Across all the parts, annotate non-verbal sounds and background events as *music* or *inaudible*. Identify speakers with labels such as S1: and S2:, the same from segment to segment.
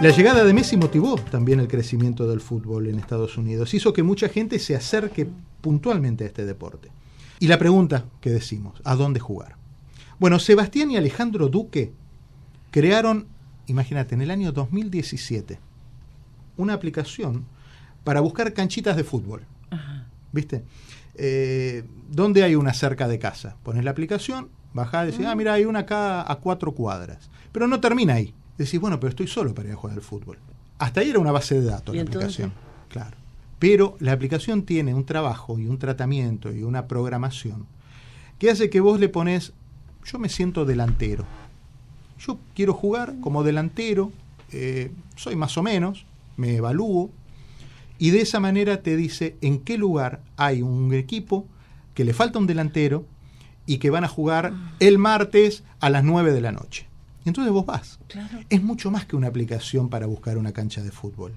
S1: La llegada de Messi motivó también el crecimiento del fútbol en Estados Unidos. Hizo que mucha gente se acerque puntualmente a este deporte. Y la pregunta que decimos, ¿a dónde jugar? Bueno, Sebastián y Alejandro Duque crearon, imagínate, en el año 2017, una aplicación para buscar canchitas de fútbol. ¿Viste? Eh, ¿Dónde hay una cerca de casa? Pones la aplicación, bajás y decís, ah, mira, hay una acá a cuatro cuadras. Pero no termina ahí. Decís, bueno, pero estoy solo para ir a jugar al fútbol. Hasta ahí era una base de datos la aplicación. Claro. Pero la aplicación tiene un trabajo y un tratamiento y una programación que hace que vos le pones, yo me siento delantero. Yo quiero jugar como delantero, eh, soy más o menos, me evalúo, y de esa manera te dice en qué lugar hay un equipo que le falta un delantero y que van a jugar el martes a las 9 de la noche. Entonces vos vas. Es mucho más que una aplicación para buscar una cancha de fútbol.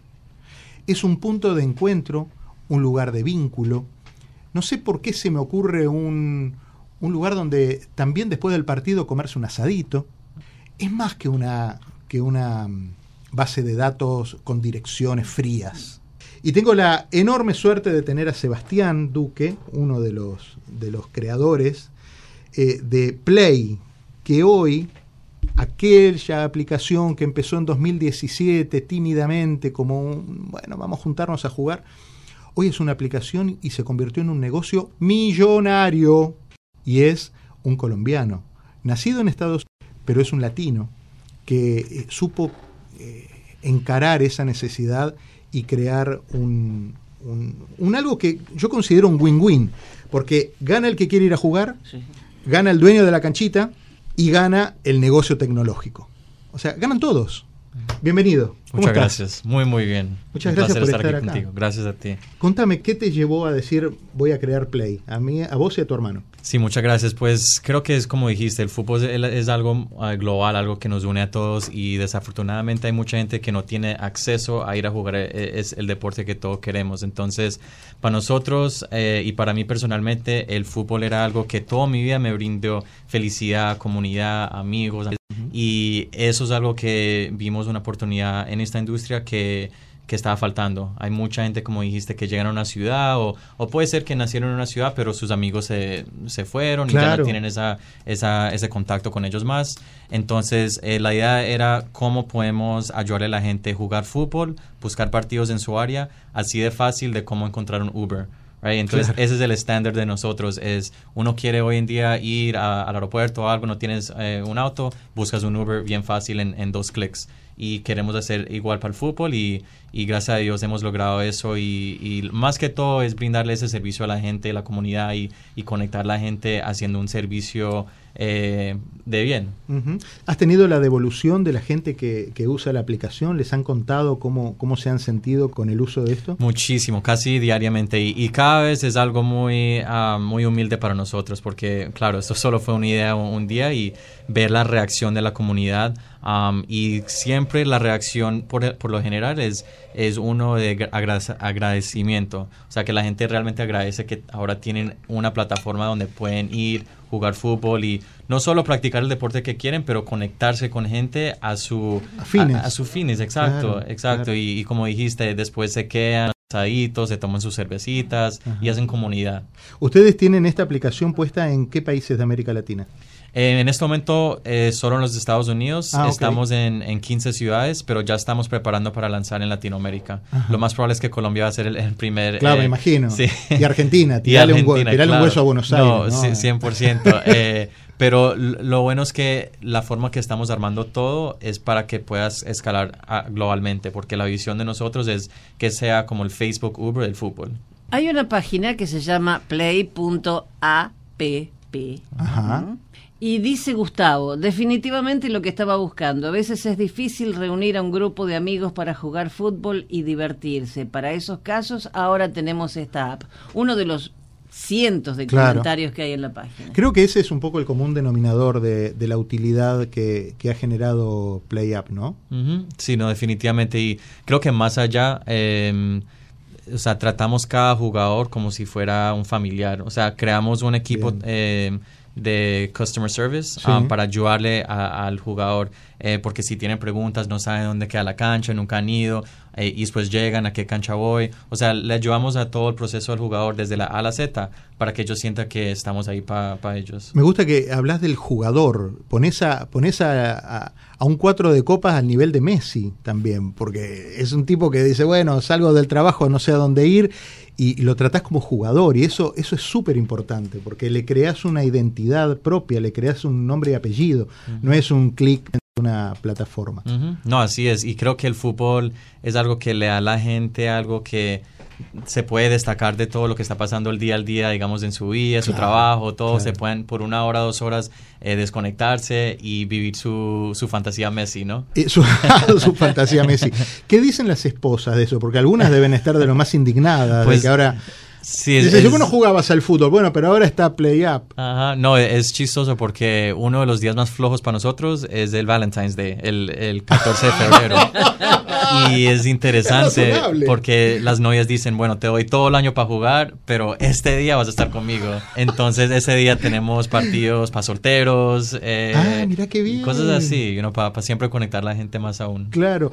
S1: Es un punto de encuentro, un lugar de vínculo. No sé por qué se me ocurre un, un lugar donde también después del partido comerse un asadito. Es más que una, que una mm, base de datos con direcciones frías. Y tengo la enorme suerte de tener a Sebastián Duque, uno de los, de los creadores eh, de Play, que hoy, aquella aplicación que empezó en 2017 tímidamente como, bueno, vamos a juntarnos a jugar, hoy es una aplicación y se convirtió en un negocio millonario. Y es un colombiano, nacido en Estados Unidos, pero es un latino que eh, supo eh, encarar esa necesidad y crear un, un, algo que yo considero un win-win, porque gana el que quiere ir a jugar, gana el dueño de la canchita y gana el negocio tecnológico. O sea, ganan todos. Bienvenido.
S2: Muchas gracias. Muy, muy bien.
S1: Muchas gracias por estar, aquí contigo.
S2: Gracias a ti.
S1: Contame, ¿qué te llevó a decir voy a crear Play? A mí, a vos y a tu hermano.
S2: Sí, muchas gracias. Pues creo que es como dijiste, el fútbol es, algo ah, global, algo que nos une a todos y desafortunadamente hay mucha gente que no tiene acceso a ir a jugar. Eh, es el deporte que todos queremos. Entonces, para nosotros eh, y para mí personalmente, el fútbol era algo que toda mi vida me brindó felicidad, comunidad, amigos. Y eso es algo que vimos una oportunidad en esta industria que, que estaba faltando. Hay mucha gente, como dijiste, que llegan a una ciudad o, o puede ser que nacieron en una ciudad, pero sus amigos se, se fueron y ya no tienen esa, esa, ese contacto con ellos más. Entonces, eh, la idea era cómo podemos ayudarle a la gente a jugar fútbol, buscar partidos en su área, así de fácil de cómo encontrar un Uber. Entonces, ese es el estándar de nosotros. Es uno quiere hoy en día ir al aeropuerto o algo, no tienes eh, un auto, buscas un Uber bien fácil en, en dos clics y queremos hacer igual para el fútbol y, y gracias a Dios hemos logrado eso y, más que todo es brindarle ese servicio a la gente, a la comunidad y, y conectar a la gente haciendo un servicio eh, de bien.
S1: ¿Has tenido la devolución de la gente que, que, usa la aplicación? ¿Les han contado cómo, cómo se han sentido con el uso de esto?
S2: Muchísimo, casi diariamente y, cada vez es algo muy, uh, muy humilde para nosotros porque claro, esto solo fue una idea un, día y ver la reacción de la comunidad um, y siempre la reacción por, por lo general es es uno de agradecimiento. O sea, que la gente realmente agradece que ahora tienen una plataforma donde pueden ir, jugar fútbol y no solo practicar el deporte que quieren, pero conectarse con gente a su
S1: fines.
S2: A, sus fines, exacto, exacto. Y, como dijiste, después se quedan asaditos, se toman sus cervecitas y hacen comunidad.
S1: ¿Ustedes tienen esta aplicación puesta en qué países de América Latina?
S2: En este momento, eh, solo en los Estados Unidos. Ah, estamos en, en, 15 ciudades, pero ya estamos preparando para lanzar en Latinoamérica. Lo más probable es que Colombia va a ser el, primer.
S1: Claro, me eh, imagino. Y Argentina, *laughs* tirarle, un, hueso a Buenos Aires. No,
S2: ¿no? 100%. *laughs* eh, pero lo bueno es que la forma que estamos armando todo es para que puedas escalar ah, globalmente, porque la visión de nosotros es que sea como el Facebook Uber del fútbol.
S3: Hay una página que se llama play.app. Ajá. Y dice Gustavo, definitivamente lo que estaba buscando. A veces es difícil reunir a un grupo de amigos para jugar fútbol y divertirse. Para esos casos ahora tenemos esta app. Uno de los cientos de comentarios que hay en la página.
S1: Creo que ese es un poco el común denominador de, la utilidad que, ha generado PlayUp, ¿no?
S2: Sí, no, definitivamente. Y creo que más allá... Em, o sea, tratamos cada jugador como si fuera un familiar. O sea, creamos un equipo de customer service um, para ayudarle al jugador. Eh, porque si tienen preguntas, no saben dónde queda la cancha, nunca han ido, eh, y después llegan a qué cancha voy. O sea, le ayudamos a todo el proceso al jugador desde la A a la Z para que ellos sientan que estamos ahí para ellos.
S1: Me gusta que hablas del jugador, pones a, pones a, a, un cuatro de copas al nivel de Messi también, porque es un tipo que dice, bueno, salgo del trabajo, no sé a dónde ir, y, lo tratás como jugador, y eso, eso es súper importante, porque le creas una identidad propia, le creas un nombre y apellido, no es un clic una plataforma.
S2: No, así es. Y creo que el fútbol es algo que le da a la gente algo que se puede destacar de todo lo que está pasando el día al día, digamos, en su vida, su trabajo, todo. Se pueden por una hora, dos horas eh, desconectarse y vivir su, su fantasía Messi, ¿no?
S1: su, *laughs* su, fantasía Messi. ¿Qué dicen las esposas de eso? Porque algunas deben estar de lo más indignadas, de pues que ahora Sí, es, Dice, yo no jugabas al fútbol, bueno, pero ahora está Play Up.
S2: Ajá, no, es chistoso porque uno de los días más flojos para nosotros es el Valentine's Day, el, el 14 de febrero. *laughs* y es interesante porque las novias dicen, bueno, te doy todo el año para jugar, pero este día vas a estar conmigo. Entonces ese día tenemos partidos para solteros.
S1: Eh, ah, mira qué bien.
S2: Cosas así, para siempre conectar a la gente más aún.
S1: Claro.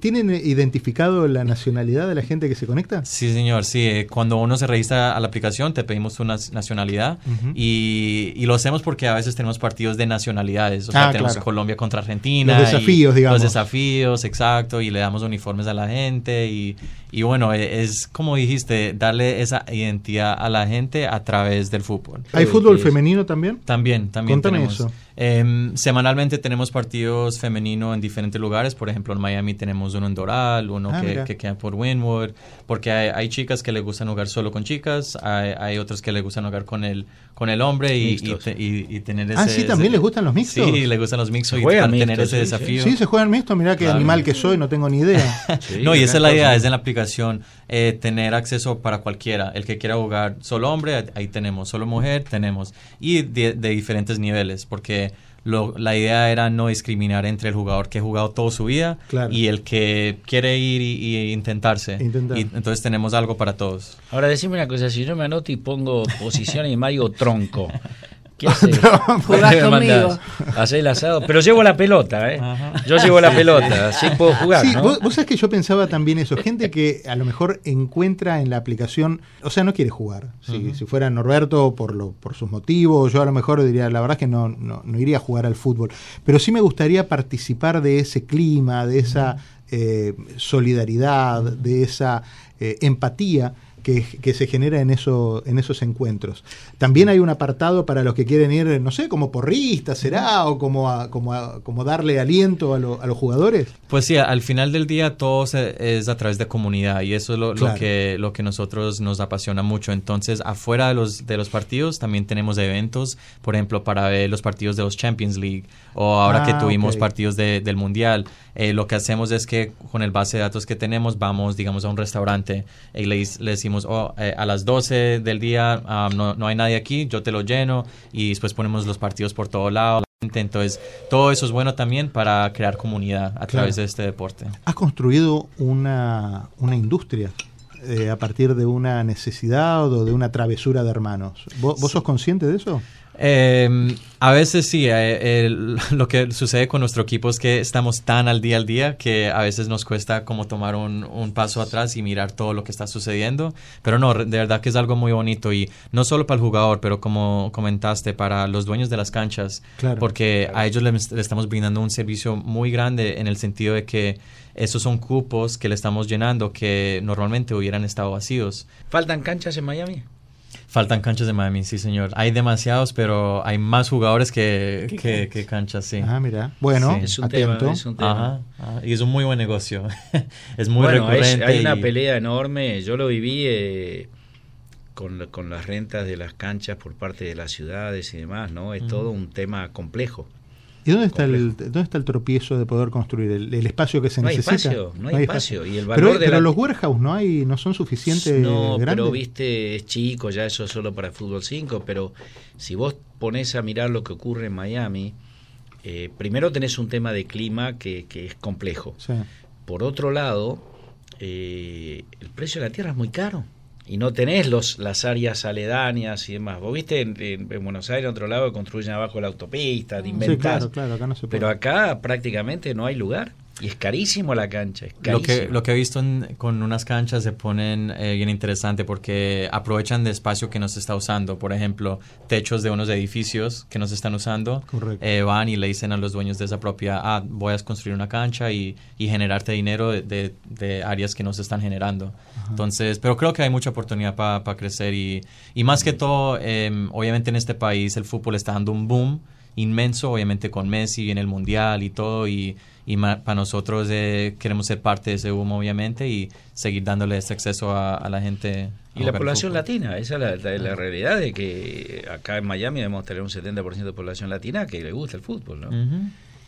S1: ¿Tienen identificado la nacionalidad de la gente que se conecta?
S2: Sí, señor, sí. Cuando uno se registra a la aplicación, te pedimos una nacionalidad y, y, lo hacemos porque a veces tenemos partidos de nacionalidades. O sea, ah, tenemos Colombia contra Argentina.
S1: Los desafíos, digamos.
S2: Los desafíos, exacto. Y le damos uniformes a la gente y y bueno, e, es como dijiste, darle esa identidad a la gente a través del fútbol.
S1: ¿Hay fútbol femenino también?
S2: También, también
S1: Cuéntame eso.
S2: Em, semanalmente tenemos partidos femeninos en diferentes lugares. Por ejemplo, en Miami tenemos uno en Doral, uno ah, que, queda por Wynwood. Porque hay, chicas que le gustan jugar solo con chicas, hay, hay otros que le gustan jugar con el, con el hombre y, y, tener ese...
S1: Ah, sí, también les gustan los mixtos.
S2: Sí, le gustan los mixtos y tener ese desafío.
S1: Sí, se juegan mixtos. Mira qué animal que soy, no tengo ni idea. *laughs*
S2: no, y esa es la idea, es en la aplicación eh, tener acceso para cualquiera. El que quiera jugar solo hombre, ahí tenemos. Solo mujer, tenemos. Y de, de diferentes niveles, porque la idea era no discriminar entre el jugador que ha jugado toda su vida y el que quiere ir y, intentarse. Y entonces tenemos algo para todos.
S4: Ahora decime una cosa, si yo me anoto y pongo posición y Mario tronco, *laughs* ¿Qué haces? *laughs*
S3: conmigo.
S4: Hacer el asado. Pero llevo la pelota, ¿eh? Yo llevo la pelota, así puedo jugar.
S1: Sí, vos, sabés que yo pensaba también eso. Gente que a lo mejor encuentra en la aplicación, o sea, no quiere jugar. Si fuera Norberto por, lo, por sus motivos, yo a lo mejor diría, la verdad es que no, no, iría a jugar al fútbol. Pero sí me gustaría participar de ese clima, de esa eh, solidaridad, de esa eh, empatía que, se genera en, eso, en esos encuentros. También hay un apartado para los que quieren ir, no sé, como porristas, será, o como, como, como darle aliento a, los jugadores.
S2: Pues sí, al final del día todo es a través de comunidad y eso es lo, que, lo que nosotros nos apasiona mucho. Entonces, afuera de los, de los partidos también tenemos eventos, por ejemplo, para ver los partidos de los Champions League o ahora que ah, tuvimos partidos del Mundial. Eh, lo que hacemos es que con el base de datos que tenemos vamos, digamos, a un restaurante y le, le decimos, oh, eh, a las 12 del día ah, no, no, hay nadie aquí, yo te lo lleno y después ponemos los partidos por todo lado. Entonces, todo eso es bueno también para crear comunidad a través de este deporte.
S1: Has construido una, una industria eh, a partir de una necesidad o de una travesura de hermanos. ¿Vos, ¿vos sos consciente de eso?
S2: Eh, a veces sí, eh, *laughs* lo que sucede con nuestro equipo es que estamos tan al día al día que a veces nos cuesta como tomar un, paso atrás y mirar todo lo que está sucediendo. Pero no, de verdad que es algo muy bonito y no solo para el jugador, pero como comentaste, para los dueños de las canchas, porque a ellos les, estamos brindando un servicio muy grande en el sentido de que esos son cupos que le estamos llenando que normalmente hubieran estado vacíos.
S4: ¿Faltan canchas en Miami?
S2: Faltan canchas de Miami, sí, señor. Hay demasiados, pero hay más jugadores que, que, canchas, sí.
S1: Ah, mira. Bueno,
S4: es un Tema, es un tema.
S2: y es un muy buen negocio. *laughs* es muy recurrente.
S4: hay una pelea enorme. Yo lo viví eh, con, con, las rentas de las canchas por parte de las ciudades y demás, ¿no? Es todo un tema complejo.
S1: ¿Y dónde está, el, dónde está el tropiezo de poder construir el, espacio que se necesita?
S4: Espacio, no hay, espacio, Y el
S1: valor pero, de los warehouse no hay, no son suficientes.
S4: No, pero viste, es chico, ya eso es solo para fútbol 5, pero si vos pones a mirar lo que ocurre en Miami, eh, primero tenés un tema de clima que, que es complejo. Por otro lado, eh, el precio de la tierra es muy caro. Y no tenés los, las áreas aledañas y demás. Vos viste en, Buenos Aires, en otro lado, construyen abajo la autopista, te
S1: Sí, claro, claro, acá no se puede.
S4: Pero acá prácticamente no hay lugar. Y es carísimo la cancha. Es
S2: Lo que, lo que he visto en- con unas canchas se ponen eh, bien interesante porque aprovechan de espacio que no se está usando. Por ejemplo, techos de unos edificios que no se están usando.
S1: Correcto.
S2: eh, van y le dicen a los dueños de esa propiedad, ah, voy a construir una cancha y, y generarte dinero de, de- de áreas que no se están generando. Entonces, pero creo que hay mucha oportunidad para crecer y, y más que todo, em, obviamente en este país el fútbol está dando un boom inmenso, obviamente con Messi en el Mundial y todo, y, y para nosotros eh, queremos ser parte de ese boom, obviamente, y seguir dándole ese acceso a, a la gente. a
S4: Y la población latina, esa es la, la- la realidad de que acá en Miami debemos tener un 70% de población latina que le gusta el fútbol, ¿no?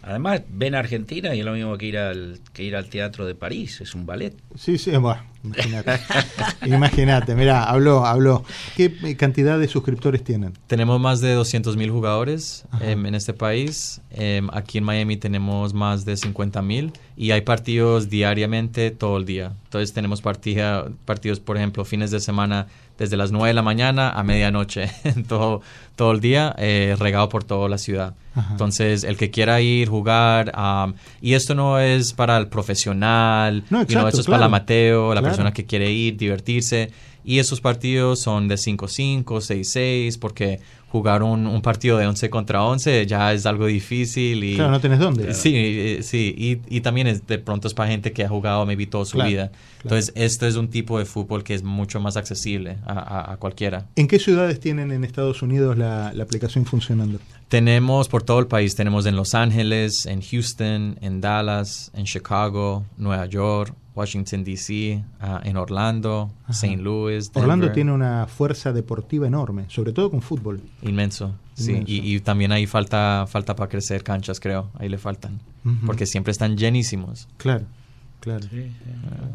S4: Además, ven a Argentina y es lo mismo que ir al, que ir al teatro de París, es un ballet.
S1: Sí, sí, bueno, imagínate. *laughs* imagínate, mirá, habló, habló. ¿Qué eh, cantidad de suscriptores tienen?
S2: Tenemos más de 200 mil jugadores em, en este país. Em, aquí en Miami tenemos más de 50 mil y hay partidos diariamente todo el día. Entonces tenemos partida, partidos, por ejemplo, fines de semana desde las 9 de la mañana a medianoche, *laughs* todo, todo el día, eh, regado por toda la ciudad.
S1: Ajá.
S2: Entonces, el que quiera ir, jugar, am, y esto no es para el profesional,
S1: No,
S2: you know,
S1: exacto,
S2: esto es para el
S1: claro.
S2: amateur, la
S1: Claro.
S2: Persona que quiere ir, divertirse. Y esos partidos son de 5-5, 6-6, porque jugar un, un partido de 11 contra 11 ya es algo difícil. Y,
S1: Claro, no tenés dónde.
S2: Sí, eh, sí. Y, y también es, de pronto es para gente que ha jugado maybe toda su
S1: Claro,
S2: vida.
S1: claro.
S2: Entonces, esto es un tipo de fútbol que es mucho más accesible a, a- a cualquiera.
S1: ¿En qué ciudades tienen en Estados Unidos la, la aplicación funcionando?
S2: Tenemos por todo el país, tenemos en Los Ángeles, en Houston, en Dallas, en Chicago, Nueva York, Washington, D.C., ah, en Orlando. St. Louis.
S1: Orlando tiene una fuerza deportiva enorme, sobre todo con fútbol.
S2: Inmenso, sí.
S1: Inmenso.
S2: Y, y también ahí falta, falta para crecer canchas, creo. Ahí le faltan. Porque siempre están llenísimos.
S1: Claro, claro.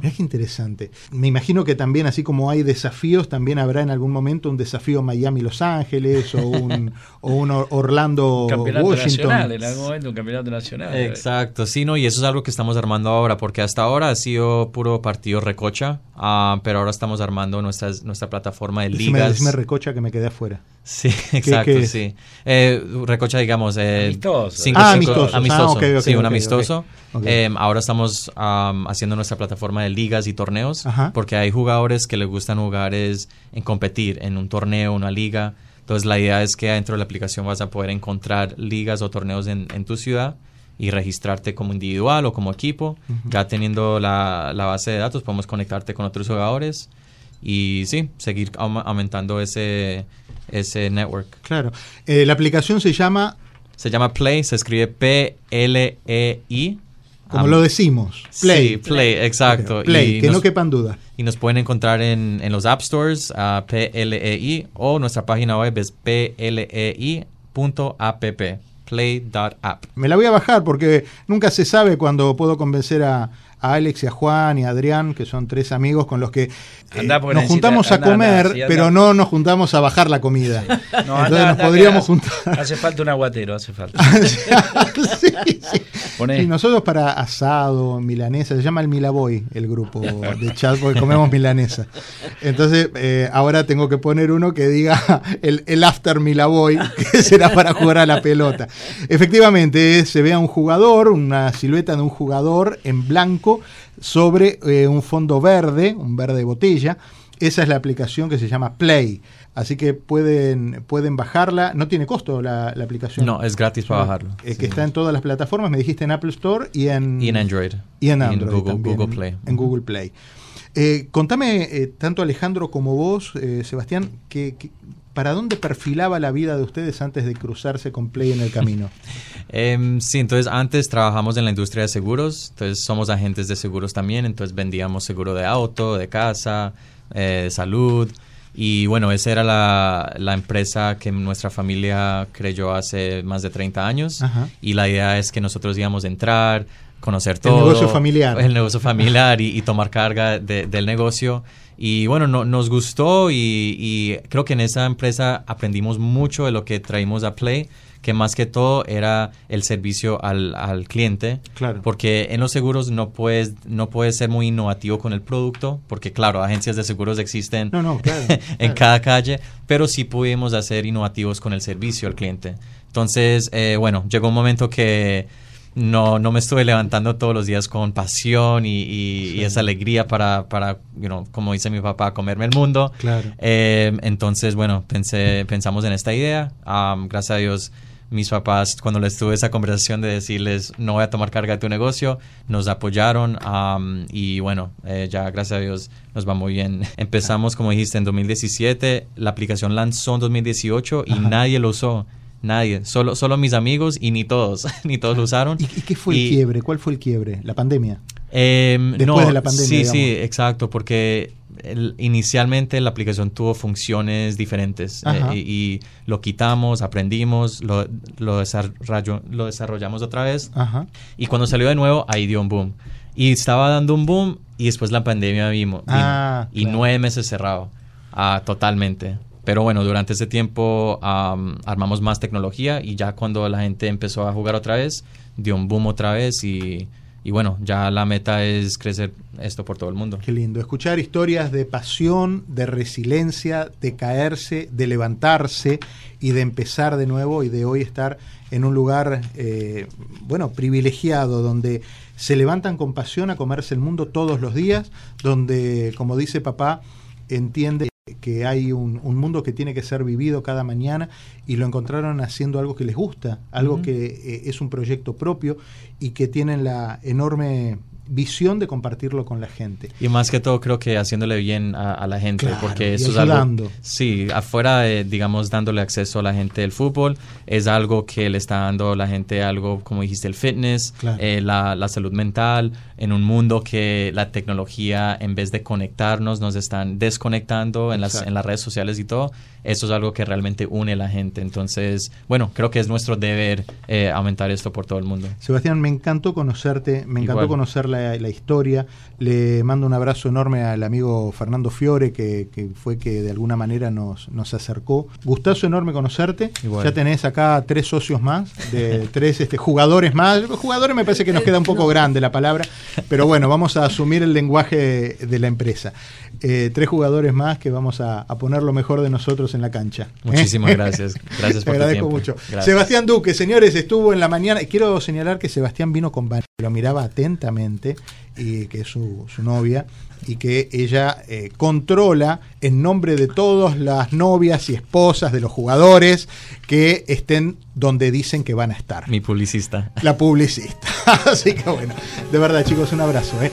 S1: Mira qué interesante. Me imagino que también, así como hay desafíos, también habrá en algún momento un desafío Miami-Los Ángeles o un, *laughs* o un Or- Orlando
S4: campeonato
S1: Washington.
S4: nacional, en algún momento un campeonato nacional.
S2: Exacto, sí, no, y eso es algo que estamos armando ahora, porque hasta ahora ha sido puro partido recocha, ah, pero ahora estamos armando nuestras, nuestra plataforma de ligas.
S1: decime recocha que me quedé afuera.
S2: Sí, exacto,
S1: qué
S2: sí. Eh, recocha, digamos, eh,
S4: Amistoso.
S2: cinco-
S1: Ah,
S2: cinco-
S1: amistoso.
S2: amistoso,
S1: Ah, ok,
S2: sí, un amistoso. Eh, ahora estamos am, haciendo nuestra plataforma de ligas y torneos,
S1: Ajá.
S2: porque hay jugadores que les gustan jugar es en competir en un torneo, una liga. Entonces la idea es que dentro de la aplicación vas a poder encontrar ligas o torneos en, en tu ciudad y registrarte como individual o como equipo. Ya teniendo la, la base de datos podemos conectarte con otros jugadores y sí, seguir aum- aumentando ese, ese network.
S1: Claro. Eh, la aplicación se llama,
S2: Se llama Play, se escribe P-L-E-I.
S1: como lo decimos, Play.
S2: Sí, Play, exacto.
S1: Play,
S2: Y
S1: que
S2: nos,
S1: no quepan duda.
S2: y nos pueden encontrar en, en los App Stores, a P-L-E-I, o nuestra página web es plei.app,
S1: Me la voy a bajar porque nunca se sabe cuando puedo convencer a, a Alex y a Juan y a Adrián, que son tres amigos con los que eh, nos
S4: necesita-
S1: juntamos a comer,
S4: sí,
S1: pero no nos juntamos a bajar la comida.
S4: No,
S1: Entonces nos podríamos
S4: hace-
S1: juntar.
S4: Hace falta un aguatero, hace falta. *laughs*
S1: sí, nosotros para asado, milanesa, se llama el Milaboy el grupo de chat porque comemos milanesa. Entonces eh, ahora tengo que poner uno que diga el, el after Milaboy, que será para jugar a la pelota. Efectivamente, se ve a un jugador, una silueta de un jugador en blanco sobre eh, un fondo verde, un verde botella. Esa es la aplicación que se llama Play. Así que pueden, pueden bajarla. No tiene costo la, la aplicación.
S2: No, es gratis para bajarlo.
S1: Eh,
S2: Sí.
S1: que está en todas las plataformas, me dijiste en Apple Store y en,
S2: Y en Android.
S1: y en Android
S2: Google,
S1: también,
S2: Google Play.
S1: En, Google Play. Eh, contame, eh, tanto Alejandro como vos, eh, Sebastián, que, que- ¿para dónde perfilaba la vida de ustedes antes de cruzarse con Play en el camino? *laughs*
S2: Em, sí, entonces antes trabajamos en la industria de seguros, entonces somos agentes de seguros también, entonces vendíamos seguro de auto, de casa, eh, de salud. Y bueno, esa era la, la empresa que nuestra familia creyó hace más de 30 años.
S1: Ajá.
S2: Y la idea es que nosotros íbamos a entrar, conocer todo.
S1: negocio familiar.
S2: El negocio familiar y, y tomar carga de- del negocio. Y bueno, no- nos gustó y, y creo que en esa empresa aprendimos mucho de lo que traímos a Play, que más que todo era el servicio al, al cliente.
S1: Claro.
S2: Porque en los seguros no puedes, no puedes ser muy innovativo con el producto, porque claro, agencias de seguros existen
S1: No, no, claro, *laughs*
S2: en
S1: claro.
S2: cada calle, pero sí pudimos hacer innovativos con el servicio al cliente. Entonces, eh, bueno, llegó un momento que no, no me estuve levantando todos los días con pasión y, y- y esa alegría para, para you know, como dice mi papá, comerme el mundo.
S1: Claro.
S2: Eh, entonces, bueno, pensé, pensamos en esta idea. Am, gracias a Dios, mis papás, cuando les tuve esa conversación de decirles, no voy a tomar carga de tu negocio, nos apoyaron am, y bueno, eh, ya gracias a Dios nos va muy bien. *laughs* Empezamos, como dijiste, en 2017, la aplicación lanzó en 2018 y
S1: Ajá.
S2: nadie lo usó. Nadie, solo, solo mis amigos y ni todos, *laughs* ni todos lo usaron.
S1: ¿Y, y qué fue el
S2: Y-
S1: quiebre? ¿Cuál fue el quiebre? ¿La pandemia?
S2: Em,
S1: Después de la pandemia,
S2: Sí, sí,
S1: digamos.
S2: exacto, porque el- inicialmente la aplicación tuvo funciones diferentes eh, y, y lo quitamos, aprendimos, lo, lo, desarrollo- lo desarrollamos otra vez
S1: Ajá.
S2: y cuando salió de nuevo ahí dio un boom. Y estaba dando un boom y después la pandemia vino, vino.
S1: Ah,
S2: y
S1: claro.
S2: nueve meses cerrado, ah, totalmente. Pero bueno, durante ese tiempo am, armamos más tecnología y ya cuando la gente empezó a jugar otra vez, dio un boom otra vez y, y bueno, ya la meta es crecer esto por todo el mundo.
S1: Qué lindo. Escuchar historias de pasión, de resiliencia, de caerse, de levantarse y de empezar de nuevo y de hoy estar en un lugar, eh, bueno, privilegiado, donde se levantan con pasión a comerse el mundo todos los días, donde, como dice papá, entiende que hay un, un mundo que tiene que ser vivido cada mañana y lo encontraron haciendo algo que les gusta, algo que eh, es un proyecto propio y que tienen la enorme visión de compartirlo con la gente.
S2: Y más que todo creo que haciéndole bien a, a la gente,
S1: Claro,
S2: porque eso es algo... Sí, afuera de, digamos, dándole acceso a la gente del fútbol, es algo que le está dando a la gente algo, como dijiste, el fitness,
S1: Claro.
S2: eh, la, la salud mental, en un mundo que la tecnología, en vez de conectarnos, nos están desconectando en las, en las redes sociales y todo. Eso es algo que realmente une a la gente. Entonces, bueno, creo que es nuestro deber eh, aumentar esto por todo el mundo.
S1: Sebastián, me encantó conocerte, me encantó
S2: Igual.
S1: conocer la, la historia. Le mando un abrazo enorme al amigo Fernando Fiore, que, que fue que de alguna manera nos, nos acercó. Gustazo enorme conocerte.
S2: Igual.
S1: Ya tenés acá tres socios más, de *laughs* tres este, jugadores más. Jugadores me parece que nos queda un poco grande la palabra, pero bueno, vamos a asumir el lenguaje de la empresa. Eh, tres jugadores más que vamos a, a poner lo mejor de nosotros en la cancha. ¿eh?
S2: Muchísimas *laughs* gracias. Gracias
S1: Te
S2: por tu
S1: agradezco mucho.
S2: Gracias.
S1: Sebastián Duque, señores, estuvo en la mañana. Quiero señalar que Sebastián vino con Vanessa, lo miraba atentamente, y que es su, su novia, y que ella eh, controla en nombre de todas las novias y esposas de los jugadores que estén donde dicen que van a estar.
S2: Mi publicista.
S1: La publicista. *laughs* Así que bueno, de verdad chicos, un abrazo. ¿eh?